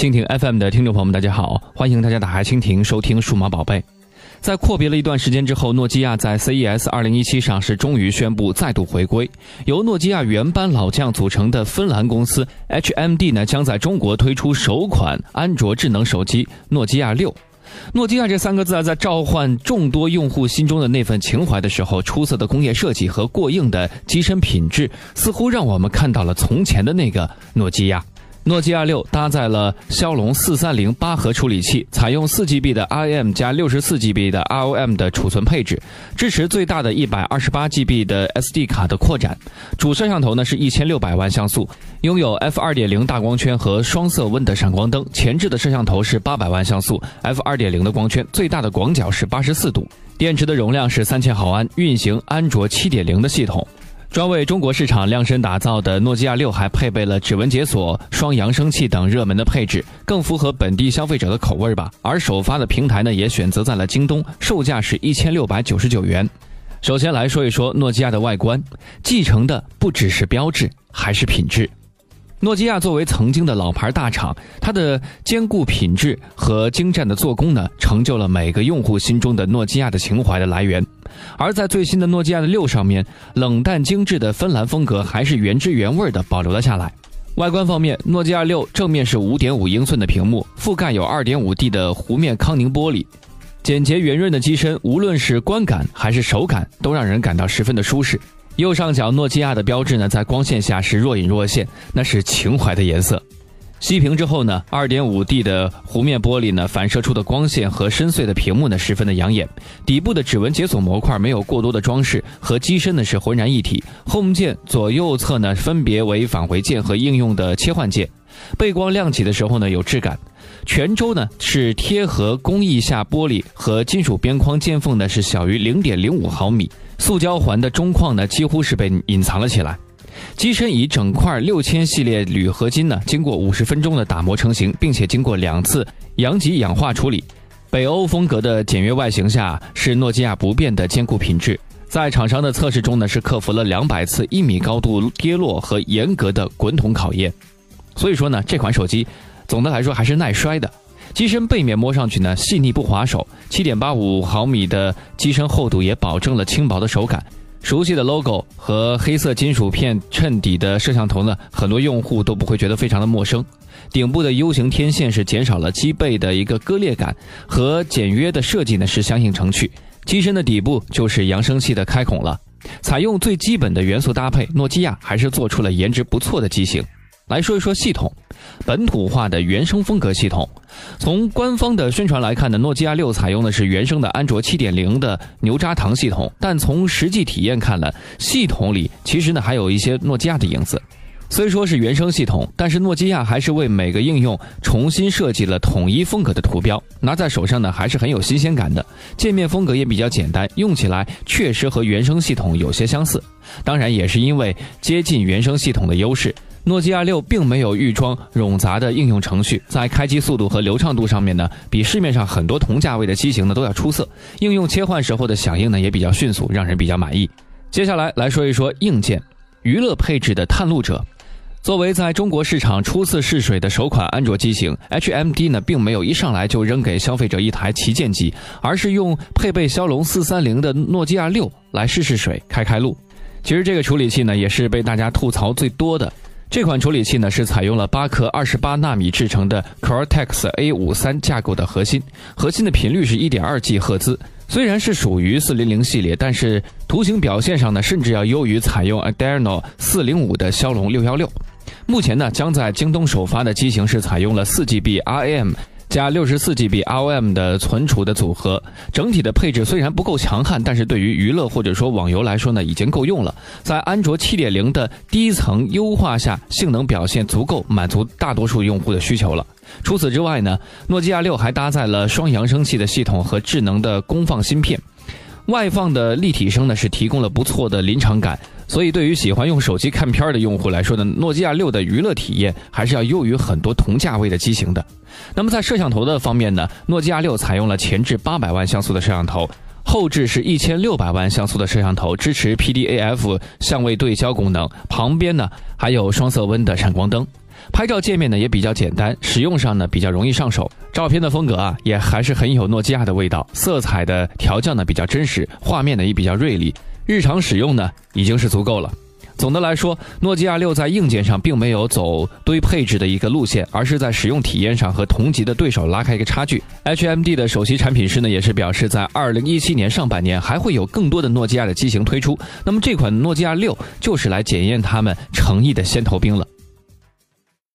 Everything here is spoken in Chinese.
蜻蜓 FM 的听众朋友们，大家好，欢迎大家打开蜻蜓收听数码宝贝。在阔别了一段时间之后，诺基亚在 CES 2017上是终于宣布再度回归。由诺基亚原班老将组成的芬兰公司 HMD 呢，将在中国推出首款安卓智能手机诺基亚六。诺基亚这三个字啊，在召唤众多用户心中的那份情怀的时候，出色的工业设计和过硬的机身品质，似乎让我们看到了从前的那个诺基亚。诺基亚六搭载了骁龙四三零八核处理器，采用四 GB 的 RAM 加六十四 GB 的 ROM 的储存配置，支持最大的一百二十八 GB 的 SD 卡的扩展。主摄像头呢是一千六百万像素，拥有 f 二点零大光圈和双色温的闪光灯。前置的摄像头是八百万像素，f 二点零的光圈，最大的广角是八十四度。电池的容量是三千毫安，运行安卓七点零的系统。专为中国市场量身打造的诺基亚六还配备了指纹解锁、双扬声器等热门的配置，更符合本地消费者的口味吧。而首发的平台呢，也选择在了京东，售价是一千六百九十九元。首先来说一说诺基亚的外观，继承的不只是标志，还是品质。诺基亚作为曾经的老牌大厂，它的坚固品质和精湛的做工呢，成就了每个用户心中的诺基亚的情怀的来源。而在最新的诺基亚的六上面，冷淡精致的芬兰风格还是原汁原味的保留了下来。外观方面，诺基亚六正面是五点五英寸的屏幕，覆盖有二点五 D 的弧面康宁玻璃，简洁圆润的机身，无论是观感还是手感，都让人感到十分的舒适。右上角诺基亚的标志呢，在光线下是若隐若现，那是情怀的颜色。熄屏之后呢，2.5D 的弧面玻璃呢，反射出的光线和深邃的屏幕呢，十分的养眼。底部的指纹解锁模块没有过多的装饰，和机身呢是浑然一体。Home 键左右侧呢分别为返回键和应用的切换键。背光亮起的时候呢有质感。全周呢是贴合工艺下玻璃和金属边框间缝呢是小于0.05毫米。塑胶环的中框呢，几乎是被隐藏了起来。机身以整块六千系列铝合金呢，经过五十分钟的打磨成型，并且经过两次阳极氧化处理。北欧风格的简约外形下，是诺基亚不变的坚固品质。在厂商的测试中呢，是克服了两百次一米高度跌落和严格的滚筒考验。所以说呢，这款手机总的来说还是耐摔的。机身背面摸上去呢细腻不滑手，七点八五毫米的机身厚度也保证了轻薄的手感。熟悉的 logo 和黑色金属片衬底的摄像头呢，很多用户都不会觉得非常的陌生。顶部的 U 型天线是减少了机背的一个割裂感，和简约的设计呢是相映成趣。机身的底部就是扬声器的开孔了，采用最基本的元素搭配，诺基亚还是做出了颜值不错的机型。来说一说系统，本土化的原生风格系统。从官方的宣传来看呢，诺基亚六采用的是原生的安卓七点零的牛轧糖系统，但从实际体验看呢，系统里其实呢还有一些诺基亚的影子。虽说是原生系统，但是诺基亚还是为每个应用重新设计了统一风格的图标，拿在手上呢还是很有新鲜感的。界面风格也比较简单，用起来确实和原生系统有些相似。当然，也是因为接近原生系统的优势。诺基亚六并没有预装冗杂的应用程序，在开机速度和流畅度上面呢，比市面上很多同价位的机型呢都要出色。应用切换时候的响应呢也比较迅速，让人比较满意。接下来来说一说硬件，娱乐配置的探路者，作为在中国市场初次试水的首款安卓机型，HMD 呢并没有一上来就扔给消费者一台旗舰机，而是用配备骁龙四三零的诺基亚六来试试水，开开路。其实这个处理器呢也是被大家吐槽最多的。这款处理器呢是采用了八颗二十八纳米制成的 Cortex A 五三架构的核心，核心的频率是一点二 G 赫兹。虽然是属于四零零系列，但是图形表现上呢，甚至要优于采用 Adreno 四零五的骁龙六幺六。目前呢，将在京东首发的机型是采用了四 GB RAM。加六十四 GB ROM 的存储的组合，整体的配置虽然不够强悍，但是对于娱乐或者说网游来说呢，已经够用了。在安卓七点零的低层优化下，性能表现足够满足大多数用户的需求了。除此之外呢，诺基亚六还搭载了双扬声器的系统和智能的功放芯片。外放的立体声呢是提供了不错的临场感，所以对于喜欢用手机看片的用户来说呢，诺基亚六的娱乐体验还是要优于很多同价位的机型的。那么在摄像头的方面呢，诺基亚六采用了前置八百万像素的摄像头，后置是一千六百万像素的摄像头，支持 PDAF 相位对焦功能，旁边呢还有双色温的闪光灯。拍照界面呢也比较简单，使用上呢比较容易上手。照片的风格啊也还是很有诺基亚的味道，色彩的调教呢比较真实，画面呢也比较锐利，日常使用呢已经是足够了。总的来说，诺基亚六在硬件上并没有走堆配置的一个路线，而是在使用体验上和同级的对手拉开一个差距。HMD 的首席产品师呢也是表示，在二零一七年上半年还会有更多的诺基亚的机型推出。那么这款诺基亚六就是来检验他们诚意的先头兵了。